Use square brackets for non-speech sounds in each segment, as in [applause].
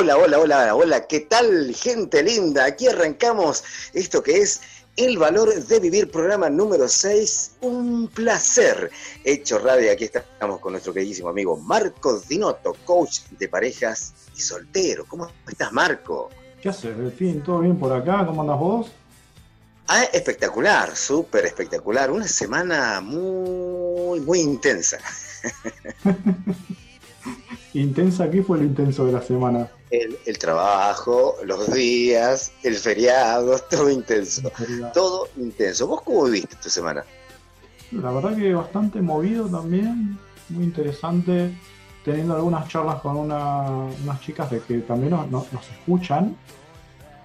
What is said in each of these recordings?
Hola, hola, hola, hola, ¿qué tal gente linda? Aquí arrancamos esto que es El Valor de Vivir, programa número 6, un placer. Hecho radio, aquí estamos con nuestro queridísimo amigo Marco Dinotto, coach de parejas y soltero. ¿Cómo estás, Marco? ¿Qué haces, fin, ¿Todo bien por acá? ¿Cómo andas vos? Ah, espectacular, súper espectacular. Una semana muy, muy intensa. [laughs] intensa, ¿qué fue lo intenso de la semana? El, trabajo, los días, el feriado, [laughs] todo intenso. Todo intenso. ¿Vos cómo viviste esta semana? La verdad que bastante movido también, muy interesante, teniendo algunas charlas con unas chicas de que también nos, escuchan,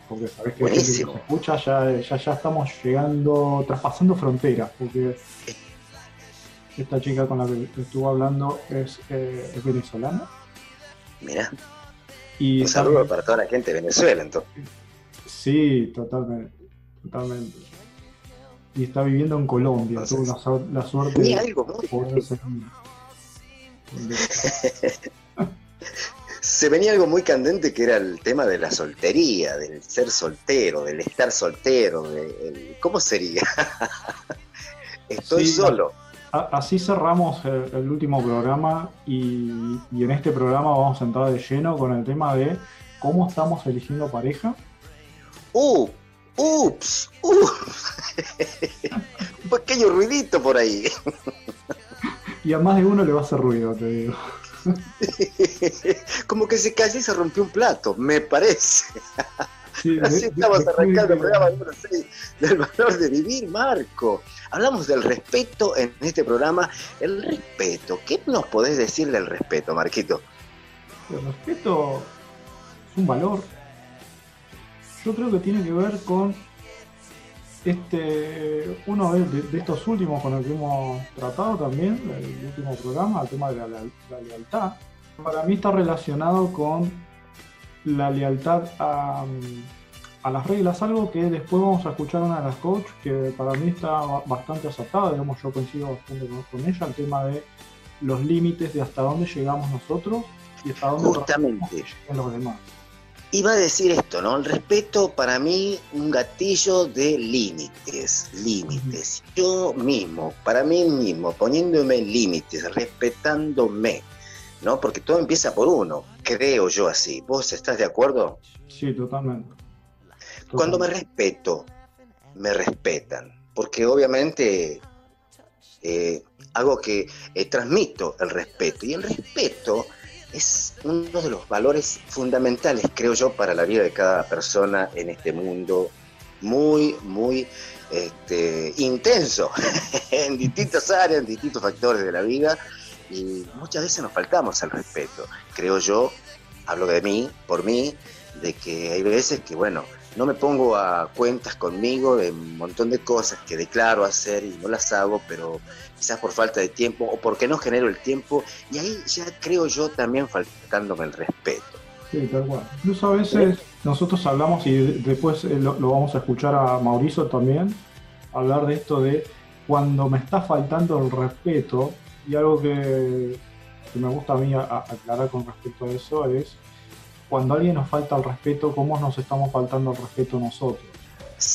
porque sabés que Buenísimo. nos escucha ya, ya, ya estamos llegando, traspasando fronteras, porque esta chica con la que estuvo hablando es, eh, es venezolana Mira. Un saludo para toda la gente de Venezuela, entonces. Sí, totalmente. Totalmente. Y está viviendo en Colombia. Tuvo la, suerte de algo poder [laughs] Se venía algo muy candente que era el tema de la soltería, del ser soltero, del estar soltero. De, ¿Cómo sería? [laughs] Estoy solo así cerramos el, último programa y, en este programa vamos a entrar de lleno con el tema de cómo estamos eligiendo pareja. ¡Uh! ¡Ups! ¡Uh! Un pequeño ruidito por ahí. y a más de uno le va a hacer ruido, te digo. [laughs] Como que se y se rompió un plato, me parece. Así estamos arrancando el programa número 6 del valor de vivir, Marco. Hablamos del respeto en este programa. El respeto, ¿qué nos podés decir del respeto, Marquito? El respeto es un valor. Yo creo que tiene que ver con este uno de, estos últimos con el que hemos tratado también, el último programa, el tema de la, la lealtad. Para mí está relacionado con la lealtad a, las reglas, algo que después vamos a escuchar una de las coaches que para mí está bastante acertada, digamos, yo coincido bastante con, ella, el tema de los límites de hasta dónde llegamos nosotros y hasta dónde Justamente. los demás. Iba a decir esto, ¿no? El respeto para mí un gatillo de límites, límites. Yo mismo, para mí mismo, poniéndome límites, respetándome, ¿no? Porque todo empieza por uno, creo yo así. ¿Vos estás de acuerdo? Sí, totalmente. Cuando me respeto, me respetan, porque obviamente eh, hago que eh, transmito el respeto, y el respeto es uno de los valores fundamentales, creo yo, para la vida de cada persona en este mundo muy, muy este, intenso, [laughs] en distintas áreas, en distintos factores de la vida, y muchas veces nos faltamos al respeto. Creo yo, hablo de mí, por mí, de que hay veces que, bueno, no me pongo a cuentas conmigo de un montón de cosas que declaro hacer y no las hago, pero quizás por falta de tiempo o porque no genero el tiempo, y ahí ya creo yo también faltándome el respeto. Sí, tal cual. Incluso a veces nosotros hablamos y después eh, lo, lo vamos a escuchar a Mauricio también, hablar de esto de cuando me está faltando el respeto, y algo que, me gusta a mí aclarar con respecto a eso es cuando alguien nos falta el respeto, ¿cómo nos estamos faltando el respeto nosotros?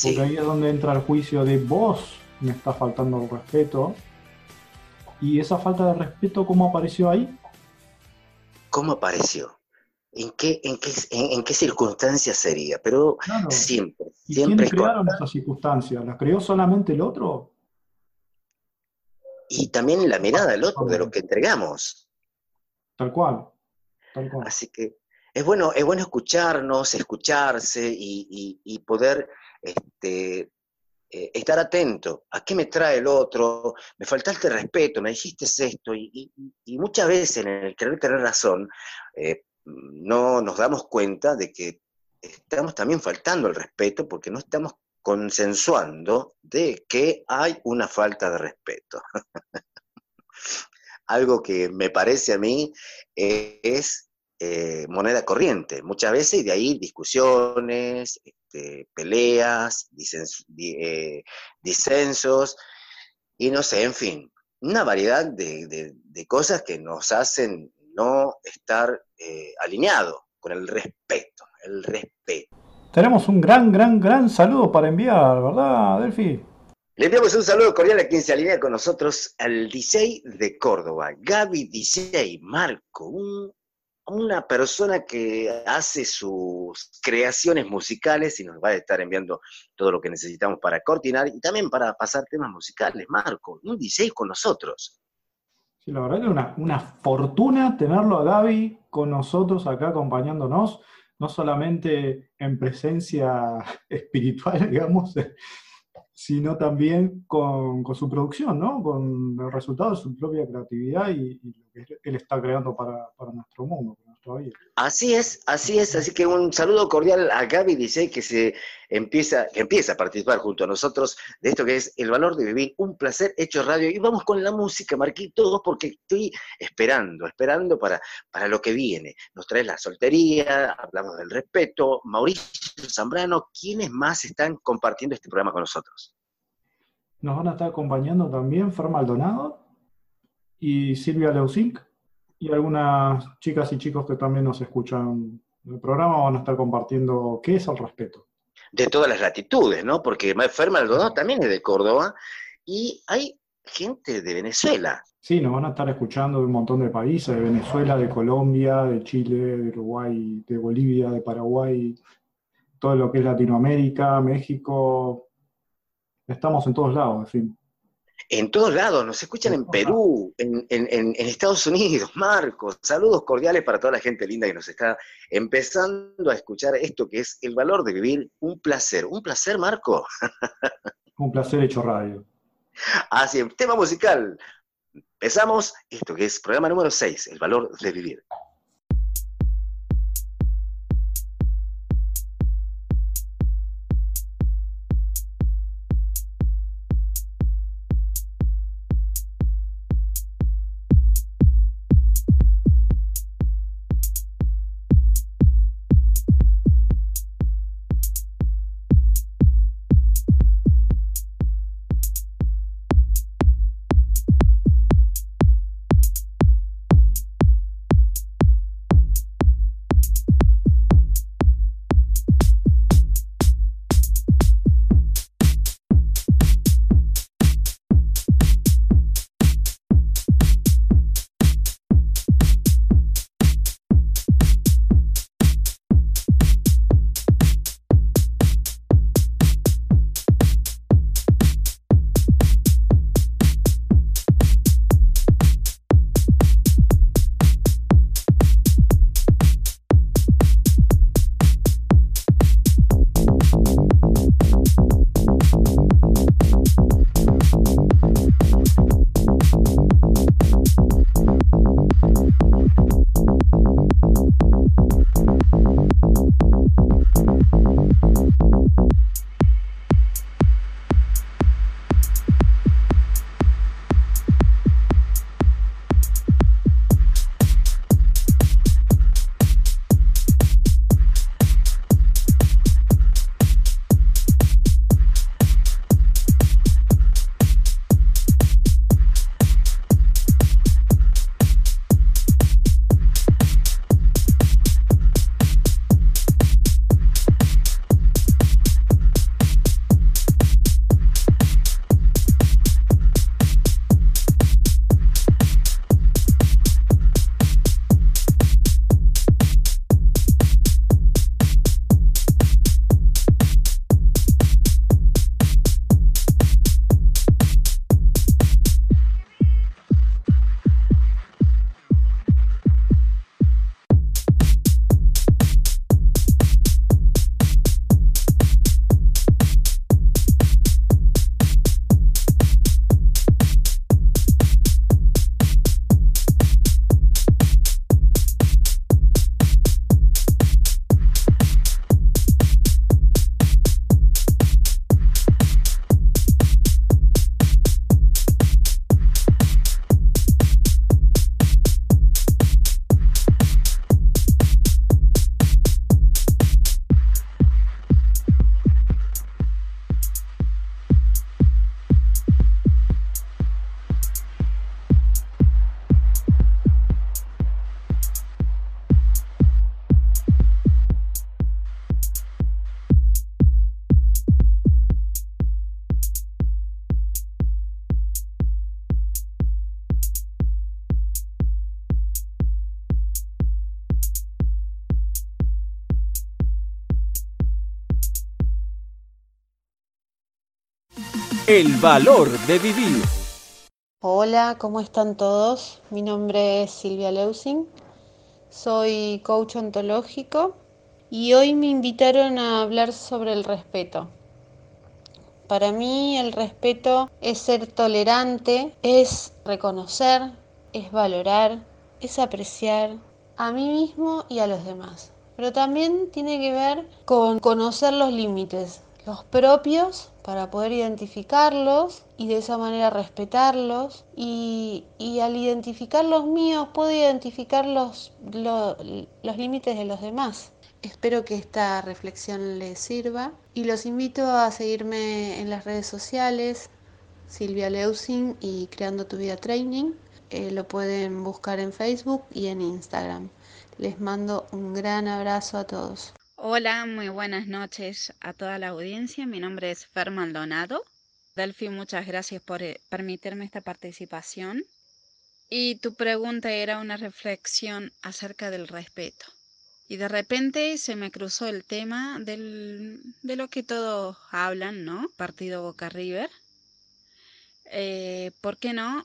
Porque ahí es donde entra el juicio de vos me está faltando el respeto. ¿Y esa falta de respeto cómo apareció ahí? ¿Cómo apareció? ¿En qué, en qué, en, qué circunstancias sería? Pero siempre, ¿Y siempre. ¿Quiénes crearon esas circunstancias? ¿Las creó solamente el otro? Y también la mirada del otro, de lo que entregamos. Tal cual, Así que es bueno, es bueno escucharnos, escucharse y, poder este, eh, estar atento. A qué me trae el otro, me faltaste respeto, me dijiste esto, y, muchas veces en el querer tener razón, eh, no nos damos cuenta de que estamos también faltando el respeto porque no estamos consensuando de que hay una falta de respeto. [laughs] Algo que me parece a mí es eh, moneda corriente. Muchas veces de ahí discusiones, este, peleas, eh, disensos, y no sé, en fin, una variedad de, cosas que nos hacen no estar eh, alineados con el respeto, el respeto. Tenemos un gran, gran, gran saludo para enviar, ¿verdad, Delphi? Le enviamos un saludo cordial a quien se alinea con nosotros, al DJ de Córdoba, Gaby DJ, Marco, una persona que hace sus creaciones musicales y nos va a estar enviando todo lo que necesitamos para coordinar y también para pasar temas musicales. Marco, un DJ con nosotros. Sí, la verdad que es una, una fortuna tenerlo a Gaby con nosotros acá acompañándonos no solamente en presencia [laughs] espiritual, [laughs] digamos, sino también con, su producción, ¿no? Con el resultado de su propia creatividad y, lo que él está creando para, para nuestro mundo. Así es, así es, así que un saludo cordial a Gaby dice que se empieza, que empieza a participar junto a nosotros de esto que es el valor de vivir, un placer hecho radio. Y vamos con la música, Marquito, porque estoy esperando, esperando para, para lo que viene. Nos trae la soltería, hablamos del respeto. Mauricio Zambrano, ¿quiénes más están compartiendo este programa con nosotros? Nos van a estar acompañando también Fer Maldonado y Silvia Leusink y algunas chicas y chicos que también nos escuchan en el programa van a estar compartiendo qué es el respeto. De todas las latitudes, ¿no? Porque Fer Maldonado también es de Córdoba y hay gente de Venezuela. Sí, nos van a estar escuchando de un montón de países, de Venezuela, de Colombia, de Chile, de Uruguay, de Bolivia, de Paraguay, todo lo que es Latinoamérica, México. Estamos en todos lados, en fin. En todos lados, nos escuchan en Perú, en, Estados Unidos, Marcos. Saludos cordiales para toda la gente linda que nos está empezando a escuchar esto que es el valor de vivir. Un placer, un placer, Marco. un placer hecho radio. Así, tema musical. Empezamos esto que es programa número 6, el valor de vivir. El valor de vivir. Hola, ¿cómo están todos? Mi nombre es Silvia Leusing, soy coach ontológico y hoy me invitaron a hablar sobre el respeto. Para mí el respeto es ser tolerante, es reconocer, es valorar, es apreciar a mí mismo y a los demás. Pero también tiene que ver con conocer los límites, los propios para poder identificarlos y de esa manera respetarlos y, al identificar los míos puedo identificar los, los límites de los demás. Espero que esta reflexión les sirva y los invito a seguirme en las redes sociales, Silvia Leusing y Creando tu Vida Training. Eh, lo pueden buscar en Facebook y en Instagram. Les mando un gran abrazo a todos. Hola, muy buenas noches a toda la audiencia. Mi nombre es Fer Maldonado. Delphi, muchas gracias por eh, permitirme esta participación. Y tu pregunta era una reflexión acerca del respeto. Y de repente se me cruzó el tema del, de lo que todos hablan, ¿no? Partido Boca River. Eh, ¿Por qué no?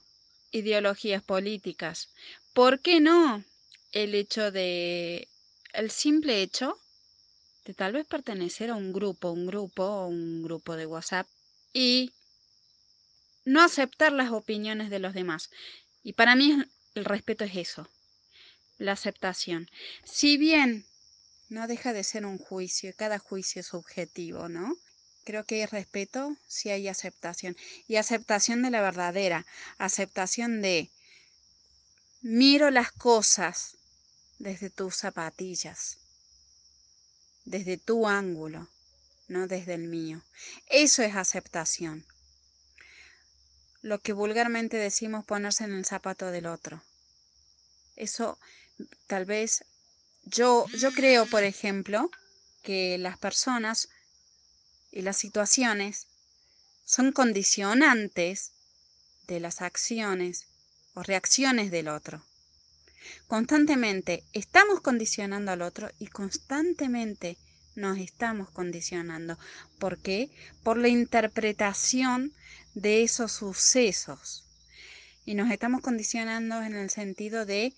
Ideologías políticas. ¿Por qué no? El hecho de, el simple hecho de tal vez pertenecer a un grupo, un grupo un grupo de WhatsApp y no aceptar las opiniones de los demás. Y para mí el respeto es eso, la aceptación. Si bien no deja de ser un juicio, cada juicio es subjetivo, ¿no? Creo que hay respeto si hay aceptación. Y aceptación de la verdadera, aceptación de miro las cosas desde tus zapatillas desde tu ángulo, no desde el mío. Eso es aceptación. Lo que vulgarmente decimos ponerse en el zapato del otro. Eso tal vez yo yo creo, por ejemplo, que las personas y las situaciones son condicionantes de las acciones o reacciones del otro. Constantemente estamos condicionando al otro y constantemente nos estamos condicionando. ¿Por qué? Por la interpretación de esos sucesos. Y nos estamos condicionando en el sentido de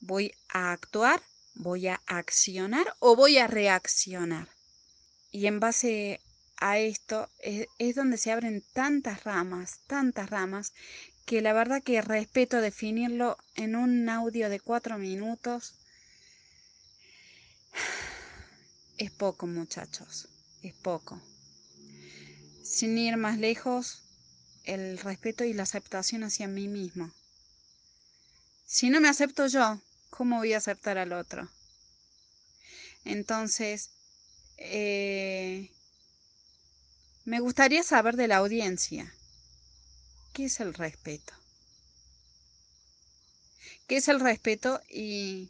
voy a actuar, voy a accionar o voy a reaccionar. Y en base a esto es, es donde se abren tantas ramas, tantas ramas, que la verdad que respeto definirlo en un audio de cuatro minutos. [sighs] Es poco, muchachos, es poco. Sin ir más lejos, el respeto y la aceptación hacia mí mismo. Si no me acepto yo, ¿cómo voy a aceptar al otro? Entonces, eh, me gustaría saber de la audiencia. ¿Qué es el respeto? ¿Qué es el respeto y,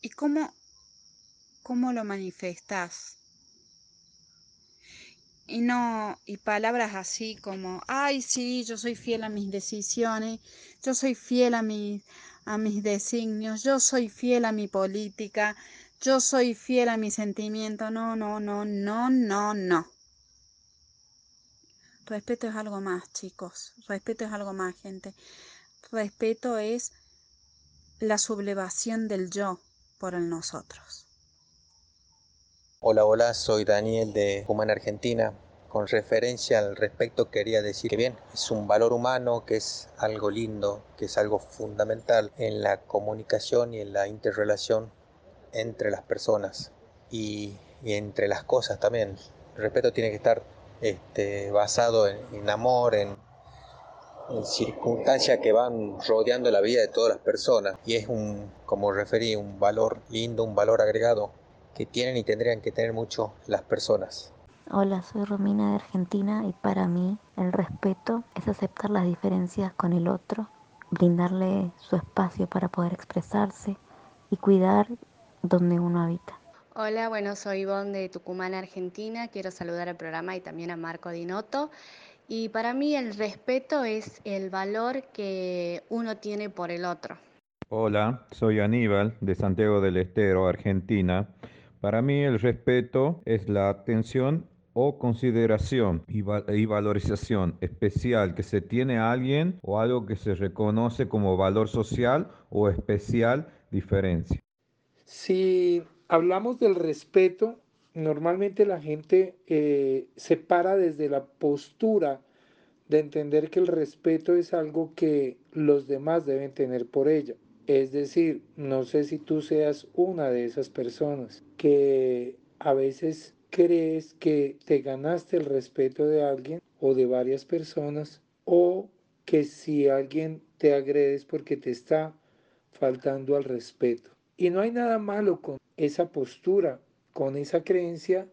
y cómo, cómo lo manifestas? Y no, y palabras así como, ay, sí, yo soy fiel a mis decisiones, yo soy fiel a, a mis designios, yo soy fiel a mi política, yo soy fiel a mi sentimiento. No, no, no, no, no, no. Respeto es algo más, chicos. Respeto es algo más, gente. Respeto es la sublevación del yo por el nosotros. Hola, hola, soy Daniel de Humana Argentina. Con referencia al respeto quería decir que bien, es un valor humano, que es algo lindo, que es algo fundamental en la comunicación y en la interrelación entre las personas y, y entre las cosas también. El respeto tiene que estar este, basado en, amor, en, circunstancias que van rodeando la vida de todas las personas. Y es un, como referí, un valor lindo, un valor agregado que tienen y tendrían que tener mucho las personas. Hola, soy Romina de Argentina y para mí el respeto es aceptar las diferencias con el otro, brindarle su espacio para poder expresarse y cuidar donde uno habita. Hola, bueno, soy Ivonne de Tucumán, Argentina. Quiero saludar al programa y también a Marco Dinotto. Y para mí el respeto es el valor que uno tiene por el otro. Hola, soy Aníbal de Santiago del Estero, Argentina. Para mí el respeto es la atención o consideración y, valorización especial que se tiene a alguien o algo que se reconoce como valor social o especial diferencia. Si hablamos del respeto, normalmente la gente eh, se para desde la postura de entender que el respeto es algo que los demás deben tener por ella. Es decir, no sé si tú seas una de esas personas que a veces crees que te ganaste el respeto de alguien o de varias personas o que si alguien te agredes porque te está faltando al respeto. Y no hay nada malo con esa postura, con esa creencia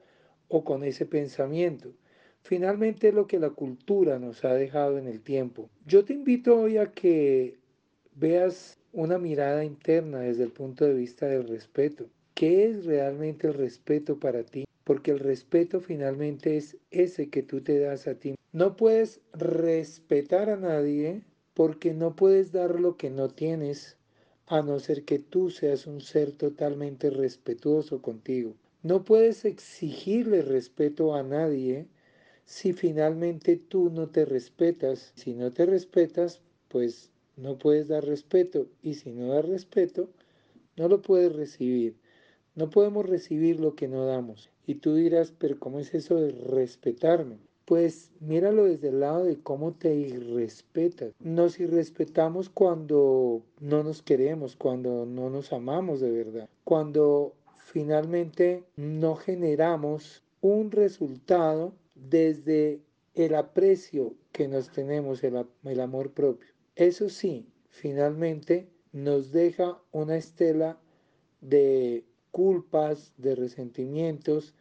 o con ese pensamiento. Finalmente es lo que la cultura nos ha dejado en el tiempo. Yo te invito hoy a que veas una mirada interna desde el punto de vista del respeto. ¿Qué es realmente el respeto para ti? Porque el respeto finalmente es ese que tú te das a ti. No puedes respetar a nadie porque no puedes dar lo que no tienes, a no ser que tú seas un ser totalmente respetuoso contigo. No puedes exigirle respeto a nadie si finalmente tú no te respetas. Si no te respetas, pues no puedes dar respeto y si no das respeto, no lo puedes recibir. No podemos recibir lo que no damos. Y tú dirás, pero ¿cómo es eso de respetarme? Pues míralo desde el lado de cómo te irrespetas. Nos irrespetamos cuando no nos queremos, cuando no nos amamos de verdad, cuando finalmente no generamos un resultado desde el aprecio que nos tenemos, el, el amor propio. Eso sí, finalmente nos deja una estela de culpas, de resentimientos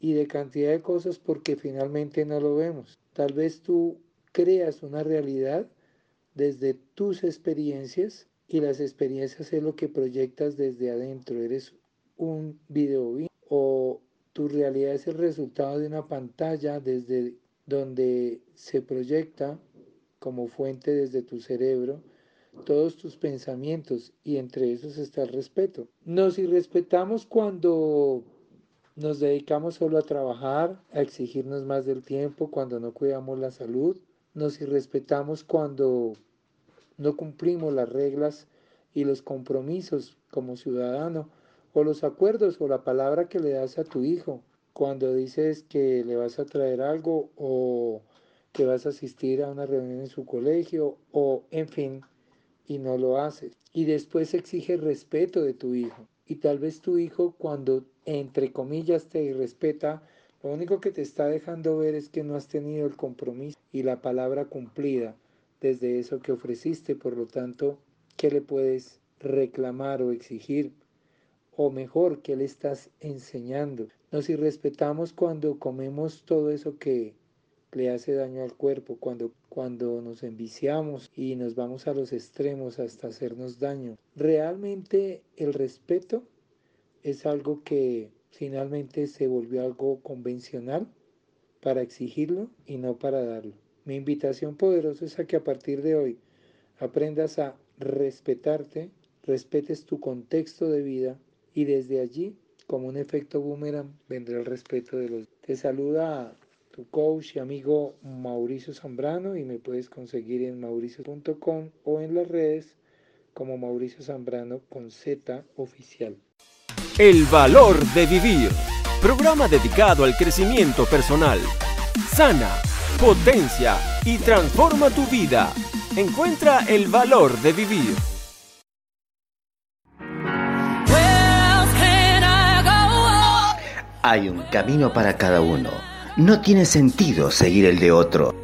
y de cantidad de cosas porque finalmente no lo vemos. Tal vez tú creas una realidad desde tus experiencias y las experiencias es lo que proyectas desde adentro. Eres un video o tu realidad es el resultado de una pantalla desde donde se proyecta como fuente desde tu cerebro todos tus pensamientos y entre esos está el respeto. Nos irrespetamos cuando nos dedicamos solo a trabajar, a exigirnos más del tiempo, cuando no cuidamos la salud. Nos irrespetamos cuando no cumplimos las reglas y los compromisos como ciudadano o los acuerdos o la palabra que le das a tu hijo cuando dices que le vas a traer algo o que vas a asistir a una reunión en su colegio o en fin, y no lo haces. Y después exige respeto de tu hijo. Y tal vez tu hijo cuando entre comillas te irrespeta, lo único que te está dejando ver es que no has tenido el compromiso y la palabra cumplida desde eso que ofreciste. Por lo tanto, ¿qué le puedes reclamar o exigir? O mejor, ¿qué le estás enseñando? Nos irrespetamos cuando comemos todo eso que le hace daño al cuerpo, cuando, cuando nos enviciamos y nos vamos a los extremos hasta hacernos daño. Realmente el respeto es algo que finalmente se volvió algo convencional para exigirlo y no para darlo. Mi invitación poderosa es a que a partir de hoy aprendas a respetarte, respetes tu contexto de vida y desde allí, como un efecto boomerang, vendrá el respeto de los. Te saluda tu coach y amigo Mauricio Zambrano y me puedes conseguir en mauricio.com o en las redes como Mauricio Zambrano con Z oficial. El valor de vivir. Programa dedicado al crecimiento personal. Sana, potencia y transforma tu vida. Encuentra el valor de vivir. Hay un camino para cada uno no tiene sentido seguir el de otro.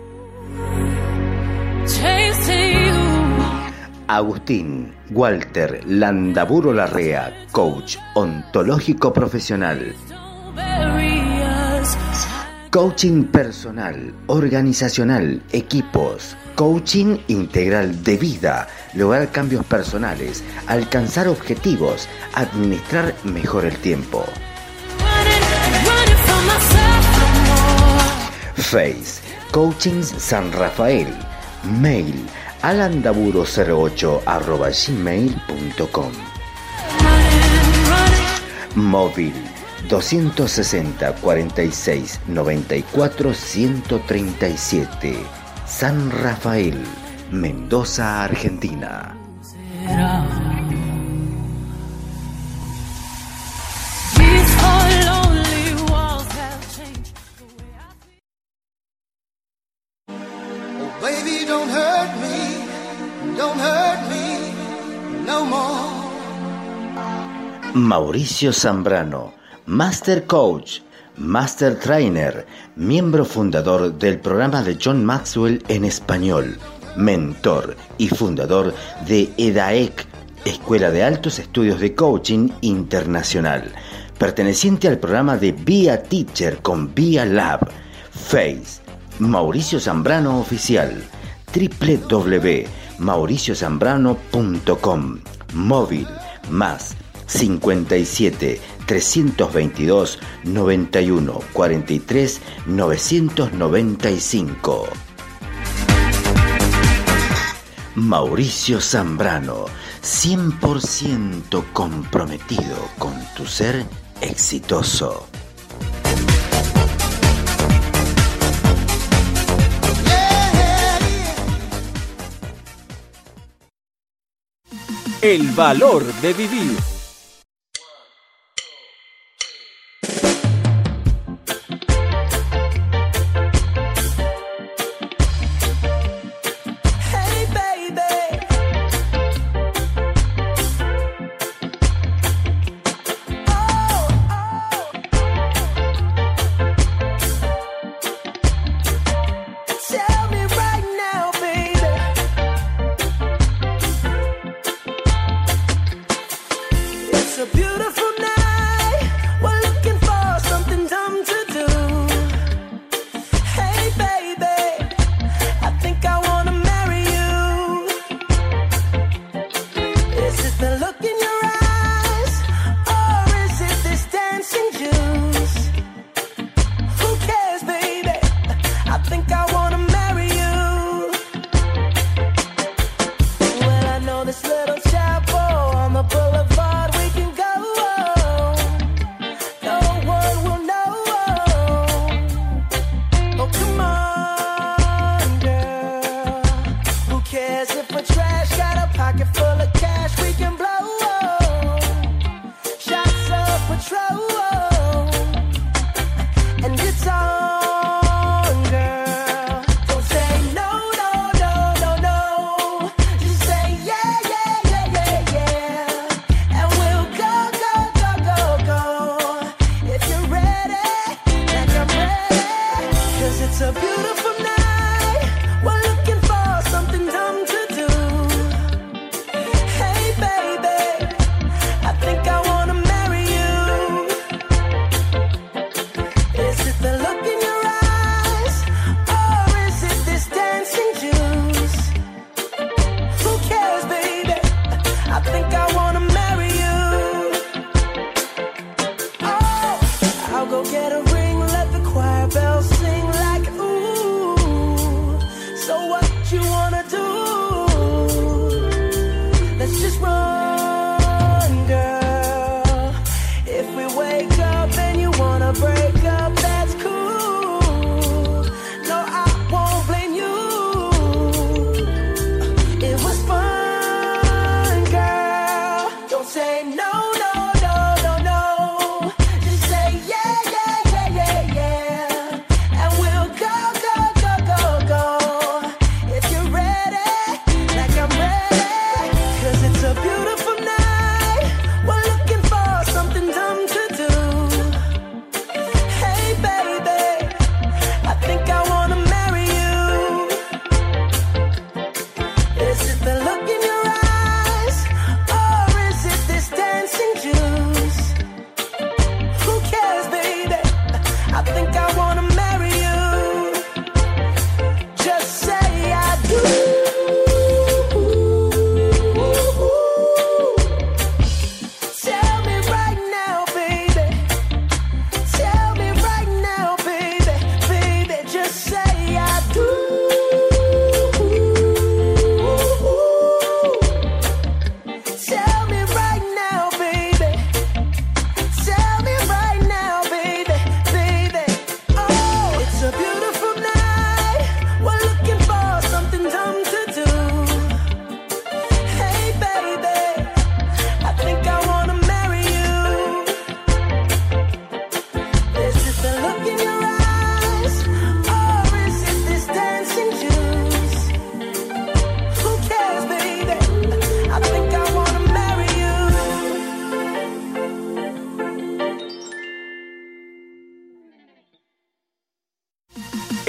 Agustín Walter Landaburo Larrea, coach ontológico profesional. Coaching personal, organizacional, equipos, coaching integral de vida, lograr cambios personales, alcanzar objetivos, administrar mejor el tiempo. Face, Coachings San Rafael, mail alandaburo08 gmail.com Móvil 260 46 94 137. San Rafael, Mendoza, Argentina. Mauricio Zambrano, Master Coach, Master Trainer, miembro fundador del programa de John Maxwell en español, mentor y fundador de EDAEC, Escuela de Altos Estudios de Coaching Internacional, perteneciente al programa de Via Teacher con Via Lab, Face, Mauricio Zambrano Oficial, www.mauriciozambrano.com, móvil, más 57 322 91 43 995. Mauricio Zambrano, 100% comprometido con tu ser exitoso. El valor de vivir.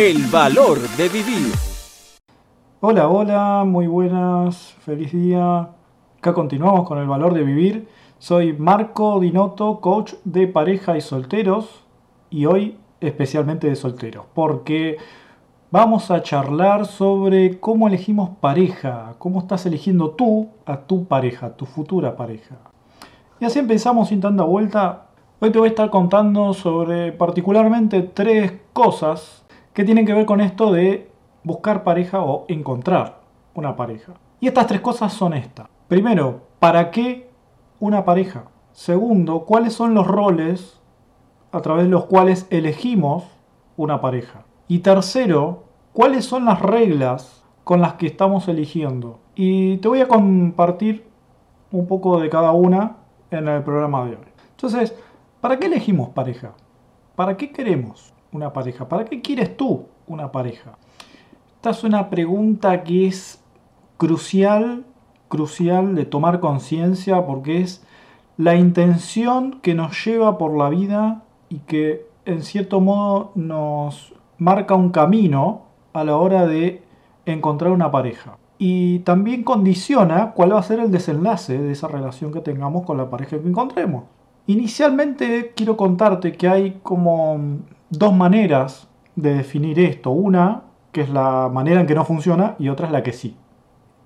El valor de vivir. Hola, hola, muy buenas, feliz día. Acá continuamos con el valor de vivir. Soy Marco Dinotto, coach de pareja y solteros, y hoy especialmente de solteros, porque vamos a charlar sobre cómo elegimos pareja, cómo estás eligiendo tú a tu pareja, tu futura pareja. Y así empezamos sin tanta vuelta. Hoy te voy a estar contando sobre particularmente tres cosas que tienen que ver con esto de buscar pareja o encontrar una pareja. Y estas tres cosas son estas. Primero, ¿para qué una pareja? Segundo, ¿cuáles son los roles a través de los cuales elegimos una pareja? Y tercero, ¿cuáles son las reglas con las que estamos eligiendo? Y te voy a compartir un poco de cada una en el programa de hoy. Entonces, ¿para qué elegimos pareja? ¿Para qué queremos una pareja? ¿Para qué quieres tú una pareja? Esta es una pregunta que es crucial, crucial de tomar conciencia porque es la intención que nos lleva por la vida y que en cierto modo nos marca un camino a la hora de encontrar una pareja y también condiciona cuál va a ser el desenlace de esa relación que tengamos con la pareja que encontremos. Inicialmente quiero contarte que hay como dos maneras de definir esto. Una, que es la manera en que no funciona, y otra es la que sí.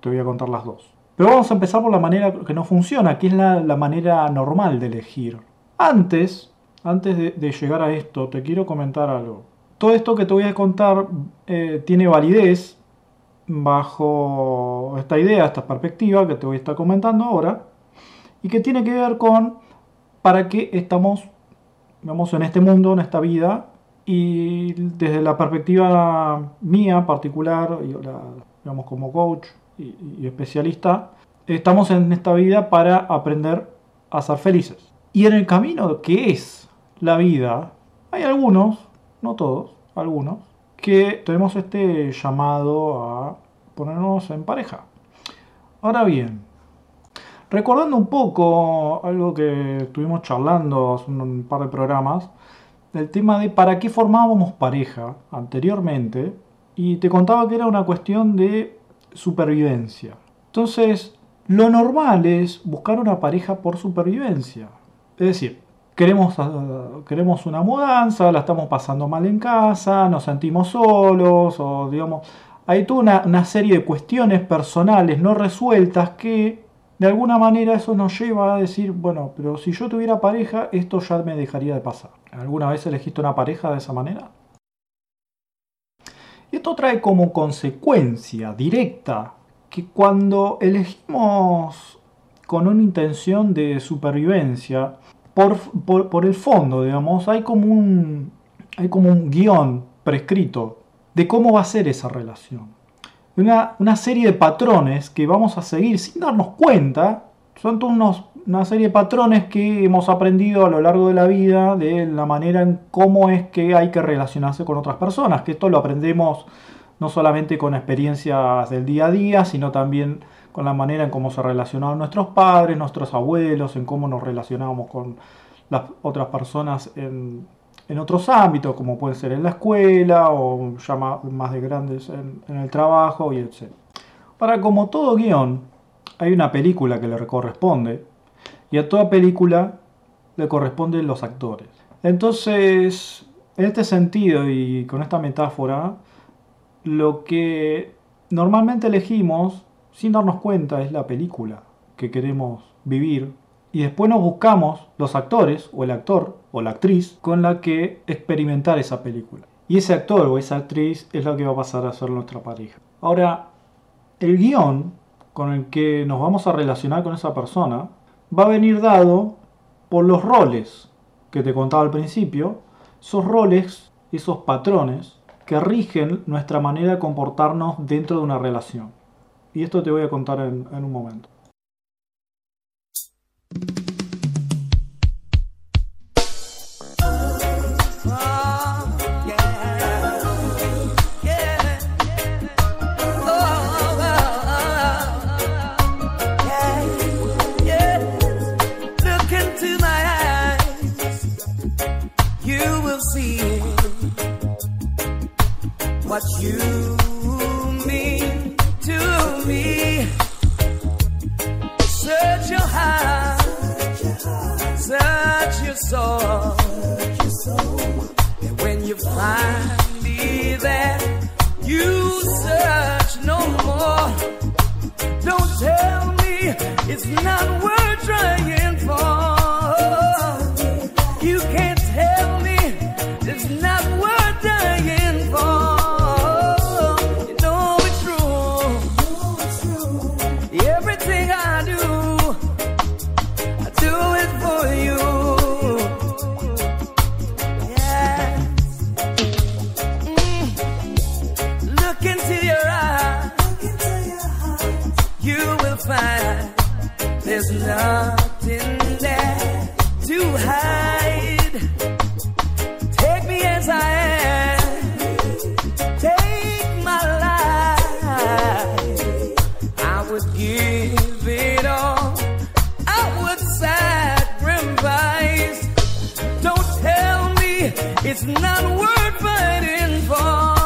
Te voy a contar las dos. Pero vamos a empezar por la manera que no funciona, que es la, manera normal de elegir. Antes, antes de, llegar a esto, te quiero comentar algo. Todo esto que te voy a contar eh, tiene validez bajo esta idea, esta perspectiva que te voy a estar comentando ahora, y que tiene que ver con para qué estamos digamos, en este mundo, en esta vida, y desde la perspectiva mía particular, digamos como coach y, especialista, estamos en esta vida para aprender a ser felices. Y en el camino que es la vida, hay algunos, no todos, algunos, que tenemos este llamado a ponernos en pareja. Ahora bien, recordando un poco algo que estuvimos charlando hace un par de programas, el tema de para qué formábamos pareja anteriormente, y te contaba que era una cuestión de supervivencia. Entonces, lo normal es buscar una pareja por supervivencia. Es decir, queremos, ah, queremos una mudanza, la estamos pasando mal en casa, nos sentimos solos, o digamos, hay toda una, serie de cuestiones personales no resueltas que de alguna manera eso nos lleva a decir, bueno, pero si yo tuviera pareja, esto ya me dejaría de pasar. ¿Alguna vez elegiste una pareja de esa manera? Esto trae como consecuencia directa que cuando elegimos con una intención de supervivencia, por, el fondo, digamos, hay como un, hay como un guion prescrito de cómo va a ser esa relación. Una, una serie de patrones que vamos a seguir sin darnos cuenta, son unos, una serie de patrones que hemos aprendido a lo largo de la vida de la manera en cómo es que hay que relacionarse con otras personas, que esto lo aprendemos no solamente con experiencias del día a día, sino también con la manera en cómo se relacionaban nuestros padres, nuestros abuelos, en cómo nos relacionábamos con las otras personas en, en otros ámbitos, como puede ser en la escuela o ya más, de grandes en, el trabajo y etc. Para como todo guion, hay una película que le corresponde y a toda película le corresponden los actores. Entonces, en este sentido y con esta metáfora, lo que normalmente elegimos sin darnos cuenta es la película que queremos vivir y después nos buscamos los actores o el actor o la actriz con la que experimentar esa película. Y ese actor o esa actriz es la que va a pasar a ser nuestra pareja. Ahora, el guion con el que nos vamos a relacionar con esa persona va a venir dado por los roles que te contaba al principio, esos roles, esos patrones que rigen nuestra manera de comportarnos dentro de una relación. Y esto te voy a contar en, en un momento. What you mean to me. Search your heart, search your soul. And when you find me there, you search no more. Don't tell me it's not worth trying it's not worth fighting for.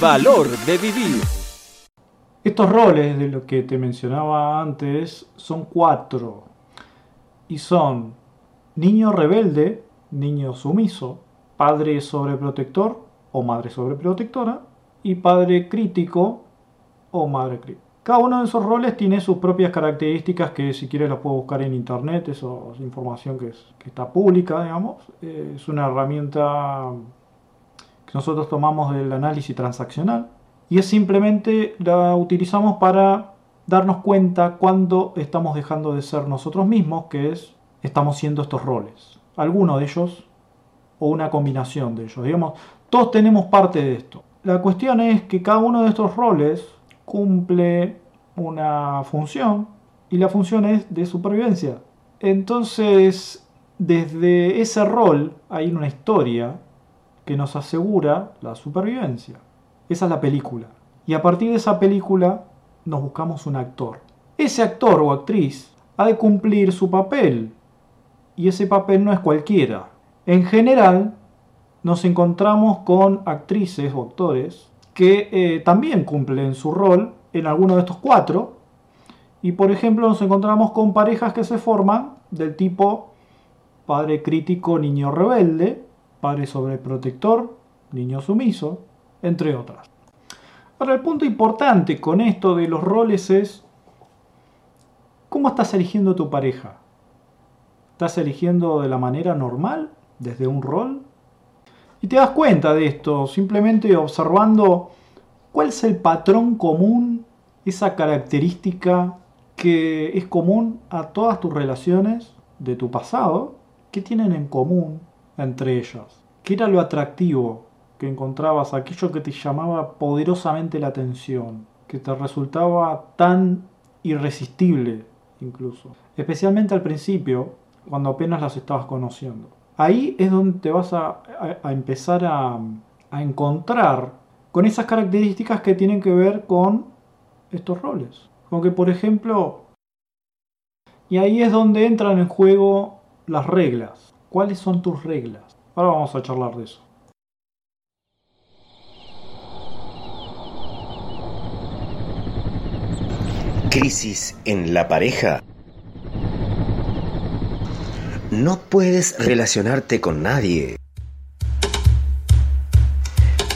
Valor de vivir. Estos roles de lo que te mencionaba antes son cuatro. Y son niño rebelde, niño sumiso, padre sobreprotector o madre sobreprotectora y padre crítico o madre crítica. Cada uno de esos roles tiene sus propias características que si quieres las puedo buscar en internet, eso es información que, es- que está pública, digamos. Es una herramienta nosotros tomamos del análisis transaccional y es simplemente la utilizamos para darnos cuenta cuando estamos dejando de ser nosotros mismos, que es estamos siendo estos roles. Alguno de ellos o una combinación de ellos. Digamos, todos tenemos parte de esto. La cuestión es que cada uno de estos roles cumple una función y la función es de supervivencia. Entonces, desde ese rol hay una historia que nos asegura la supervivencia. Esa es la película. Y a partir de esa película nos buscamos un actor. Ese actor o actriz ha de cumplir su papel y ese papel no es cualquiera. En general, nos encontramos con actrices o actores que eh, también cumplen su rol en alguno de estos cuatro. Y por ejemplo, nos encontramos con parejas que se forman del tipo padre crítico, niño rebelde, padre sobreprotector, niño sumiso, entre otras. Ahora, el punto importante con esto de los roles es cómo estás eligiendo tu pareja. ¿Estás eligiendo de la manera normal, desde un rol? Y te das cuenta de esto simplemente observando cuál es el patrón común, esa característica que es común a todas tus relaciones de tu pasado, ¿qué tienen en común entre ellas? ¿Qué era lo atractivo que encontrabas, aquello que te llamaba poderosamente la atención, que te resultaba tan irresistible incluso? Especialmente al principio, cuando apenas las estabas conociendo. Ahí es donde te vas a, empezar a, a encontrar con esas características que tienen que ver con estos roles. Como que, por ejemplo, y ahí es donde entran en juego las reglas. ¿Cuáles son tus reglas? Ahora vamos a charlar de eso. crisis en la pareja, no puedes relacionarte con nadie.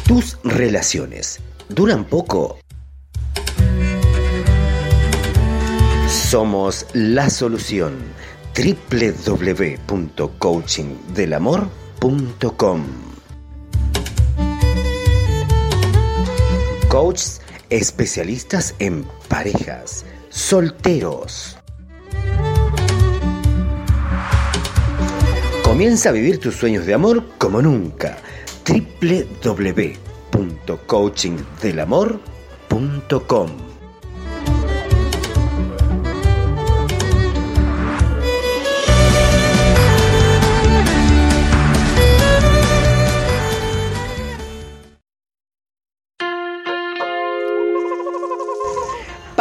Tus relaciones duran poco. Somos la solución. www.coachingdelamor.com Coaches especialistas en parejas, solteros. Comienza a vivir tus sueños de amor como nunca. www.coachingdelamor.com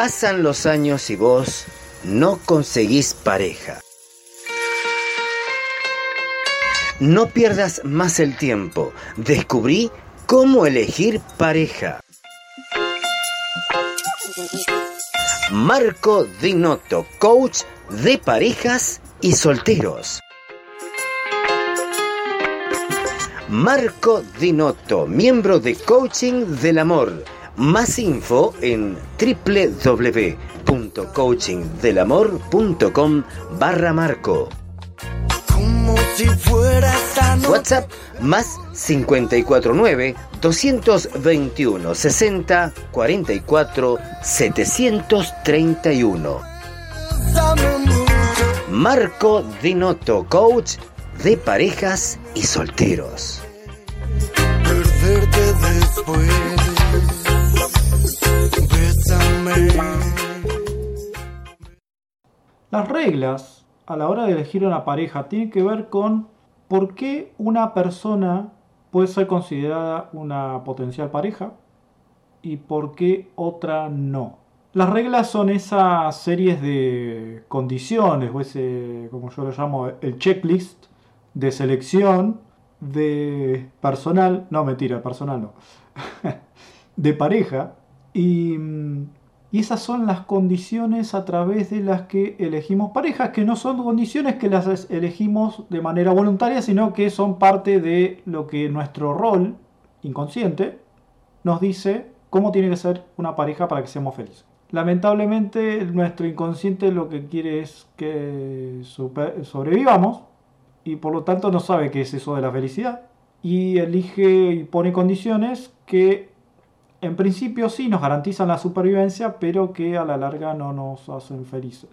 Pasan los años y vos no conseguís pareja. No pierdas más el tiempo. Descubrí cómo elegir pareja. Marco Dinotto, coach de parejas y solteros. Marco Dinotto, miembro de Coaching del Amor. Más info en www.coachingdelamor.com barra Marco. Como si fuera noche. WhatsApp más 549 221 60 44 731. Sabe mucho. Marco Dinotto, coach de parejas y solteros. Perderte después. Las reglas a la hora de elegir una pareja tienen que ver con por qué una persona puede ser considerada una potencial pareja y por qué otra no. Las reglas son esas series de condiciones o ese, como yo lo llamo, el checklist de selección de personal, no mentira, personal no, [laughs] de pareja y, mm, y esas son las condiciones a través de las que elegimos parejas, que no son condiciones que las elegimos de manera voluntaria, sino que son parte de lo que nuestro rol inconsciente nos dice cómo tiene que ser una pareja para que seamos felices. Lamentablemente nuestro inconsciente lo que quiere es que sobrevivamos y por lo tanto no sabe qué es eso de la felicidad y elige y pone condiciones que en principio sí nos garantizan la supervivencia, pero que a la larga no nos hacen felices.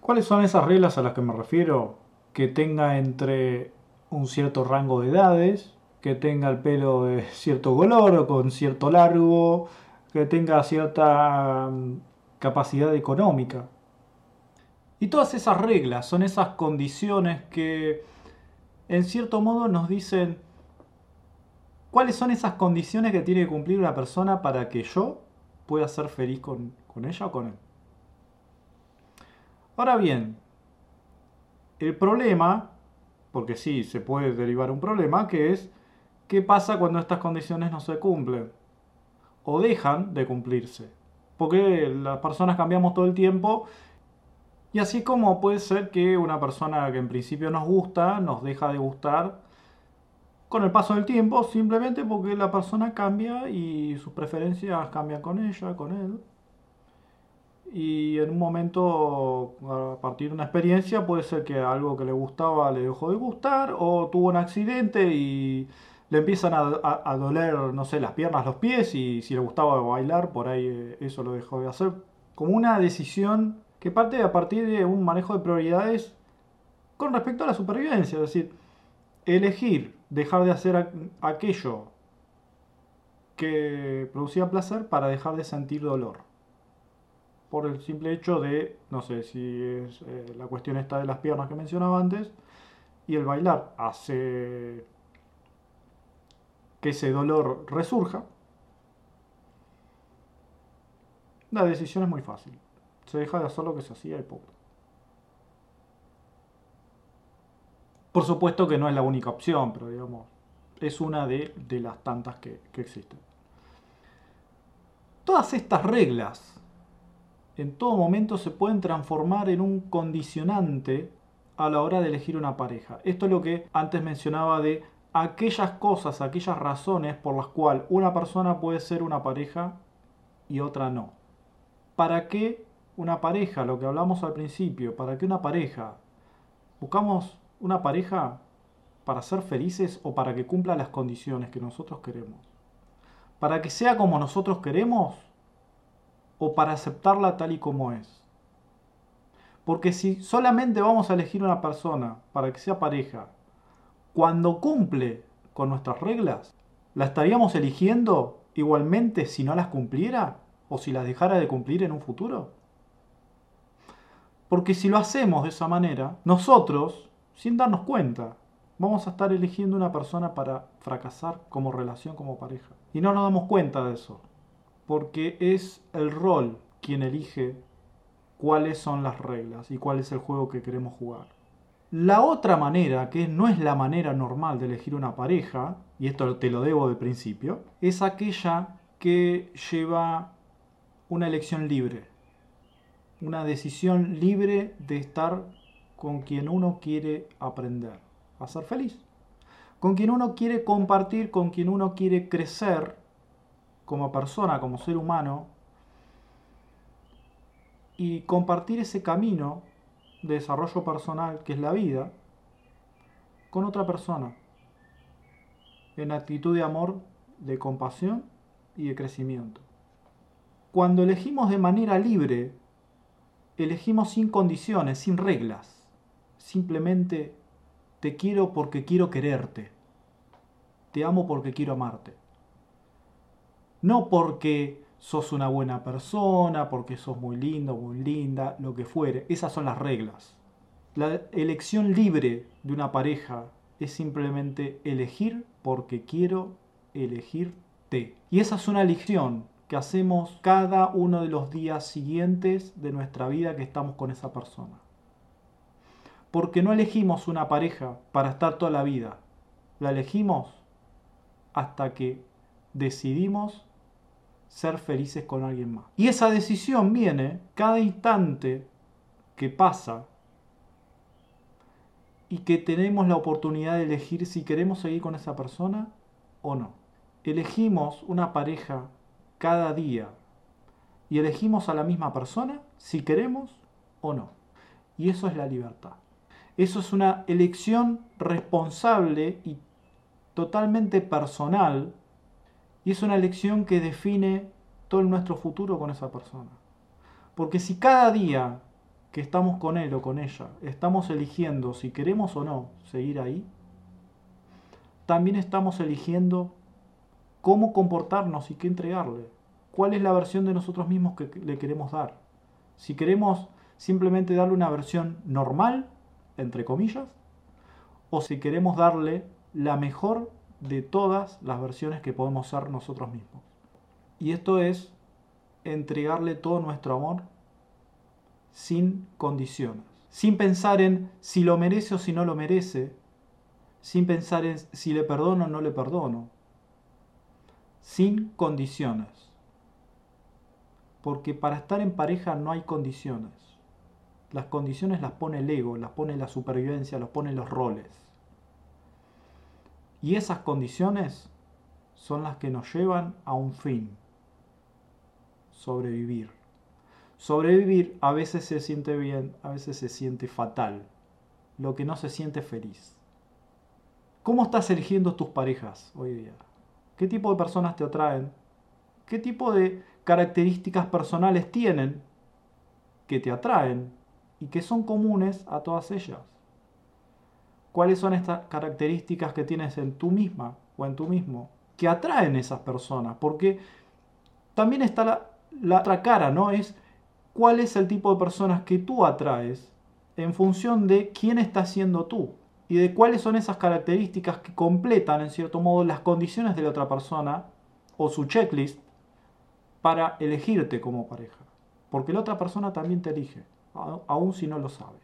¿Cuáles son esas reglas a las que me refiero? Que tenga entre un cierto rango de edades, que tenga el pelo de cierto color o con cierto largo, que tenga cierta mm, capacidad económica. Y todas esas reglas son esas condiciones que en cierto modo nos dicen cuáles son esas condiciones que tiene que cumplir una persona para que yo pueda ser feliz con, con ella o con él. Ahora bien, el problema, porque sí se puede derivar un problema, que es qué pasa cuando estas condiciones no se cumplen o dejan de cumplirse. Porque las personas cambiamos todo el tiempo y así como puede ser que una persona que en principio nos gusta nos deja de gustar con el paso del tiempo, simplemente porque la persona cambia y sus preferencias cambian con ella, con él. Y en un momento, a partir de una experiencia, puede ser que algo que le gustaba le dejó de gustar, o tuvo un accidente y le empiezan a, a- doler, no sé, las piernas, los pies, y si le gustaba bailar, por ahí eh, eso lo dejó de hacer. Como una decisión que parte a partir de un manejo de prioridades con respecto a la supervivencia, es decir, elegir dejar de hacer aqu- aquello que producía placer para dejar de sentir dolor. Por el simple hecho de, no sé, si es eh, la cuestión esta de las piernas que mencionaba antes, y el bailar hace que ese dolor resurja, la decisión es muy fácil. Se deja de hacer lo que se hacía y punto. Por supuesto que no es la única opción, pero digamos, es una de, de las tantas que, que existen. Todas estas reglas en todo momento se pueden transformar en un condicionante a la hora de elegir una pareja. Esto es lo que antes mencionaba de aquellas cosas, aquellas razones por las cuales una persona puede ser una pareja y otra no. ¿Para qué una pareja? Lo que hablamos al principio, ¿para qué una pareja? ¿Buscamos una pareja para ser felices o para que cumpla las condiciones que nosotros queremos? ¿Para que sea como nosotros queremos o para aceptarla tal y como es? Porque si solamente vamos a elegir una persona para que sea pareja, cuando cumple con nuestras reglas, ¿la estaríamos eligiendo igualmente si no las cumpliera o si las dejara de cumplir en un futuro? Porque si lo hacemos de esa manera, nosotros, sin darnos cuenta, vamos a estar eligiendo una persona para fracasar como relación, como pareja. Y no nos damos cuenta de eso. Porque es el rol quien elige cuáles son las reglas y cuál es el juego que queremos jugar. La otra manera, que no es la manera normal de elegir una pareja, y esto te lo debo de principio, es aquella que lleva una elección libre. Una decisión libre de estar con quien uno quiere aprender a ser feliz. Con quien uno quiere compartir, con quien uno quiere crecer como persona, como ser humano, y compartir ese camino de desarrollo personal que es la vida con otra persona, en actitud de amor, de compasión y de crecimiento. Cuando elegimos de manera libre, elegimos sin condiciones, sin reglas, simplemente te quiero porque quiero quererte, te amo porque quiero amarte. No porque sos una buena persona, porque sos muy lindo, muy linda, lo que fuere. Esas son las reglas. La elección libre de una pareja es simplemente elegir porque quiero elegirte. Y esa es una elección que hacemos cada uno de los días siguientes de nuestra vida que estamos con esa persona. Porque no elegimos una pareja para estar toda la vida. La elegimos hasta que decidimos ser felices con alguien más. Y esa decisión viene cada instante que pasa y que tenemos la oportunidad de elegir si queremos seguir con esa persona o no. Elegimos una pareja cada día y elegimos a la misma persona si queremos o no. Y eso es la libertad. Eso es una elección responsable y totalmente personal y es una elección que define todo nuestro futuro con esa persona. Porque si cada día que estamos con él o con ella estamos eligiendo si queremos o no seguir ahí, también estamos eligiendo cómo comportarnos y qué entregarle. ¿Cuál es la versión de nosotros mismos que le queremos dar? Si queremos simplemente darle una versión normal, entre comillas, o si queremos darle la mejor de todas las versiones que podemos ser nosotros mismos. Y esto es entregarle todo nuestro amor sin condiciones, sin pensar en si lo merece o si no lo merece, sin pensar en si le perdono o no le perdono, sin condiciones. Porque para estar en pareja no hay condiciones. Las condiciones las pone el ego, las pone la supervivencia, las pone los roles. Y esas condiciones son las que nos llevan a un fin. Sobrevivir. Sobrevivir a veces se siente bien, a veces se siente fatal. Lo que no se siente feliz. ¿Cómo estás eligiendo tus parejas hoy día? ¿Qué tipo de personas te atraen? ¿Qué tipo de características personales tienen que te atraen y que son comunes a todas ellas? ¿Cuáles son estas características que tienes en tú misma o en tú mismo que atraen esas personas? Porque también está la, otra cara, ¿no? Es cuál es el tipo de personas que tú atraes en función de quién estás siendo tú y de cuáles son esas características que completan en cierto modo las condiciones de la otra persona o su checklist para elegirte como pareja. Porque la otra persona también te elige, aun si no lo sabe.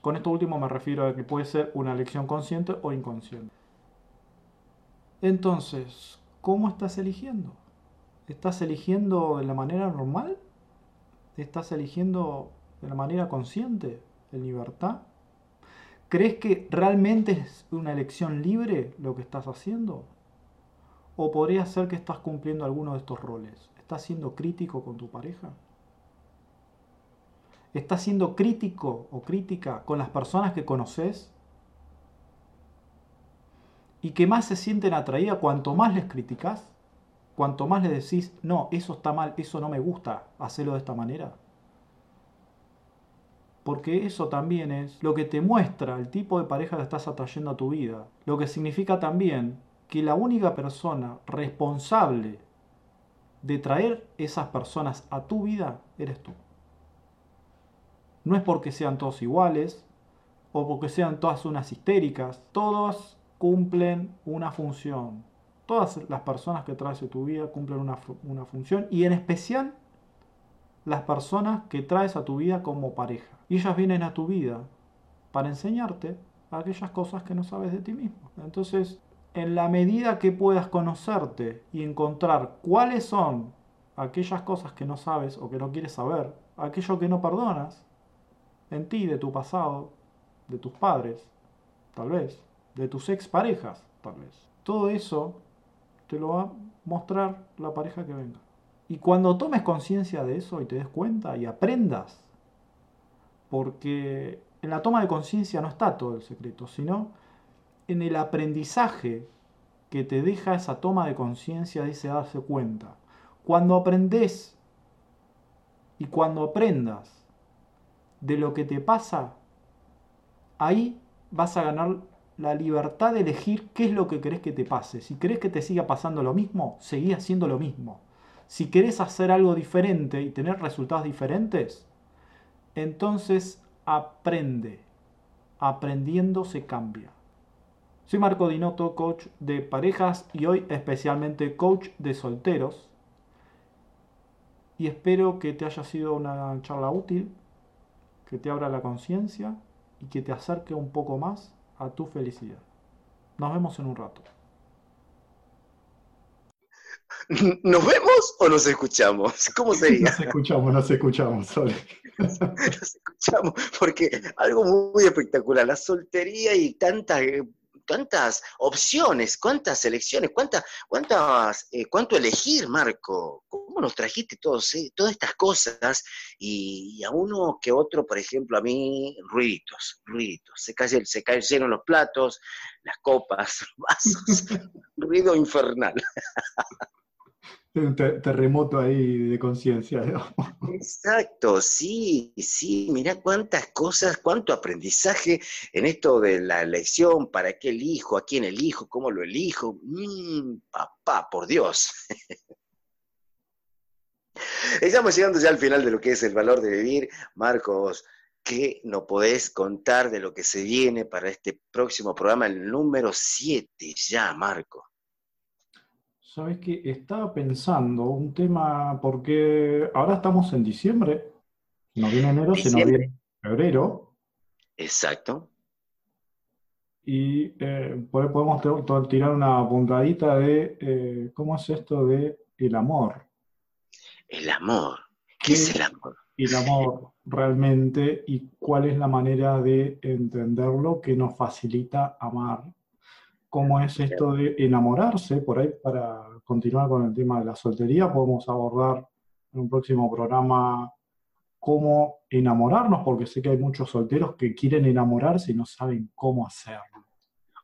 Con esto último me refiero a que puede ser una elección consciente o inconsciente. Entonces, ¿cómo estás eligiendo? ¿Estás eligiendo de la manera normal? ¿Estás eligiendo de la manera consciente, en libertad? ¿Crees que realmente es una elección libre lo que estás haciendo? ¿O podría ser que estás cumpliendo alguno de estos roles? ¿Estás siendo crítico con tu pareja? ¿Estás siendo crítico o crítica con las personas que conoces? Y que más se sienten atraídas cuanto más les criticas, cuanto más les decís, no, eso está mal, eso no me gusta, hacerlo de esta manera. Porque eso también es lo que te muestra el tipo de pareja que estás atrayendo a tu vida. Lo que significa también que la única persona responsable de traer esas personas a tu vida eres tú. No es porque sean todos iguales o porque sean todas unas histéricas. Todos cumplen una función. Todas las personas que traes a tu vida cumplen una, función y en especial las personas que traes a tu vida como pareja. Y ellas vienen a tu vida para enseñarte aquellas cosas que no sabes de ti mismo. Entonces, en la medida que puedas conocerte y encontrar cuáles son aquellas cosas que no sabes o que no quieres saber, aquello que no perdonas, en ti, de tu pasado, de tus padres, tal vez, de tus exparejas, tal vez. Todo eso te lo va a mostrar la pareja que venga. Y cuando tomes conciencia de eso y te des cuenta y aprendas, porque en la toma de conciencia no está todo el secreto, sino en el aprendizaje que te deja esa toma de conciencia de ese darse cuenta. Cuando aprendes y cuando aprendas de lo que te pasa, ahí vas a ganar la libertad de elegir qué es lo que querés que te pase. Si querés que te siga pasando lo mismo, seguí haciendo lo mismo. Si querés hacer algo diferente y tener resultados diferentes, entonces aprende. Aprendiendo se cambia. Soy Marco Dinotto, coach de parejas y hoy especialmente coach de solteros. Y espero que te haya sido una charla útil, que te abra la conciencia y que te acerque un poco más a tu felicidad. Nos vemos en un rato. ¿Nos vemos o nos escuchamos? ¿Cómo sería? [laughs] Nos escuchamos, nos escuchamos, Sole. [laughs] Nos escuchamos, porque algo muy espectacular, la soltería y tantas, tantas opciones, cuántas elecciones, cuántas, cuántas, eh, cuánto elegir, Marco. ¿Cómo nos trajiste todos, eh, todas estas cosas? Y, y, a uno que otro, por ejemplo, a mí, ruiditos, ruiditos. Se, cae, se cayeron los platos, las copas, [laughs] vasos, [laughs] ruido infernal. [laughs] Un terremoto ahí de conciencia. [laughs] Exacto, sí, sí, mira cuántas cosas, cuánto aprendizaje en esto de la elección, para qué elijo, a quién elijo, cómo lo elijo. Mm, papá, por Dios. [laughs] Estamos llegando ya al final de lo que es el valor de vivir. Marcos, ¿qué no podés contar de lo que se viene para este próximo programa, el número 7 ya, Marco? Sabes que estaba pensando un tema, porque ahora estamos en diciembre nos viene enero, se nos Diciembre. viene febrero, Exacto. y eh, podemos tirar una puntadita de eh, cómo es esto de el amor. El amor. ¿Qué es el amor? el amor realmente y cuál es la manera de entenderlo que nos facilita amar. ¿Cómo es esto de enamorarse? Por ahí, para continuar con el tema de la soltería, podemos abordar en un próximo programa cómo enamorarnos, porque sé que hay muchos solteros que quieren enamorarse y no saben cómo hacerlo.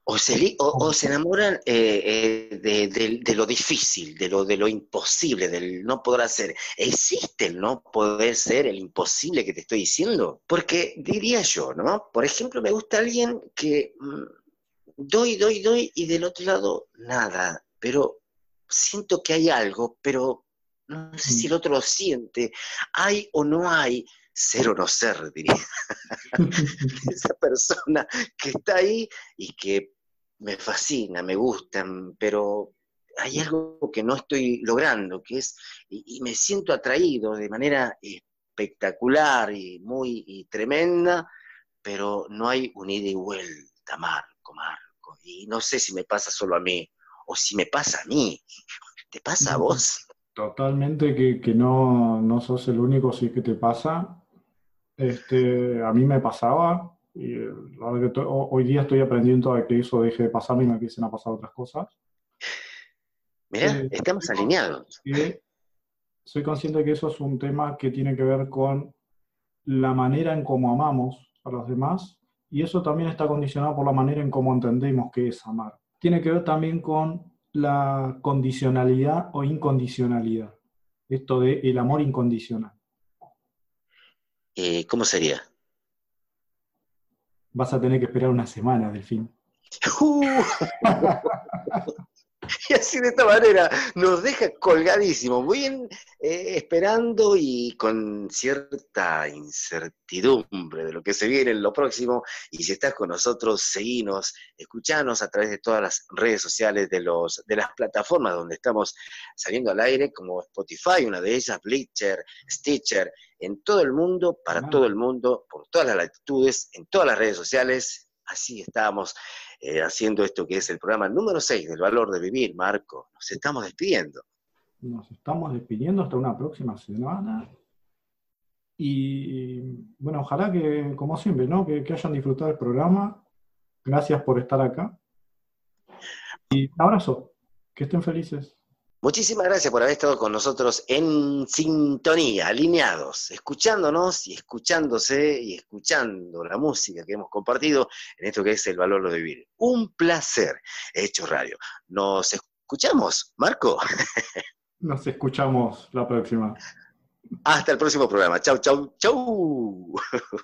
O se, li- o, o se enamoran eh, eh, de, de- de lo difícil, de lo, de lo imposible, del no poder hacer. ¿Existe el no poder ser, el imposible que te estoy diciendo? Porque diría yo, ¿no? Por ejemplo, me gusta alguien que mm, doy, doy, doy y del otro lado nada, pero siento que hay algo, pero no sé si el otro lo siente. ¿Hay o no hay? Ser o no ser, [laughs] diría. [laughs] Esa persona que está ahí y que me fascina, me gustan, pero hay algo que no estoy logrando, que es, y, y me siento atraído de manera espectacular y muy y tremenda, pero no hay un ida y vuelta, Marco, Marco. Y no sé si me pasa solo a mí, o si me pasa a mí. [laughs] ¿Te pasa a vos? Totalmente que, que no, no sos el único, sí que te pasa. Este, a mí me pasaba, y eh, la que hoy día estoy aprendiendo a que eso deje de pasarme y me empiecen a pasar otras cosas. Mirá, Eh, estamos alineados. soy consciente que eso es un tema que tiene que ver con la manera en cómo amamos a los demás y eso también está condicionado por la manera en cómo entendemos que es amar. Tiene que ver también con la condicionalidad o incondicionalidad, esto de el amor incondicional. Eh, ¿Cómo sería? Vas a tener que esperar una semana, Delfín. Uh. [laughs] [laughs] [laughs] [laughs] Y así de esta manera nos deja colgadísimos, muy bien, eh, esperando y con cierta incertidumbre de lo que se viene en lo próximo. Y si estás con nosotros, seguinos, escuchanos a través de todas las redes sociales de, los, de las plataformas donde estamos saliendo al aire, como Spotify, una de ellas, Bleacher, Stitcher, en todo el mundo, para todo el mundo, por todas las latitudes, en todas las redes sociales. Así estamos eh, haciendo esto que es el programa número 6 del valor de vivir, Marco. Nos estamos despidiendo. Nos estamos despidiendo hasta una próxima semana. Y bueno, ojalá que, como siempre, ¿no? Que, que hayan disfrutado el programa. Gracias por estar acá. Y un abrazo. Que estén felices. Muchísimas gracias por haber estado con nosotros en sintonía, alineados, escuchándonos y escuchándose y escuchando la música que hemos compartido en esto que es el valor de vivir. Un placer, Hecho Radio. Nos escuchamos, Marco. [laughs] Nos escuchamos la próxima. Hasta el próximo programa. Chau, chau, chau.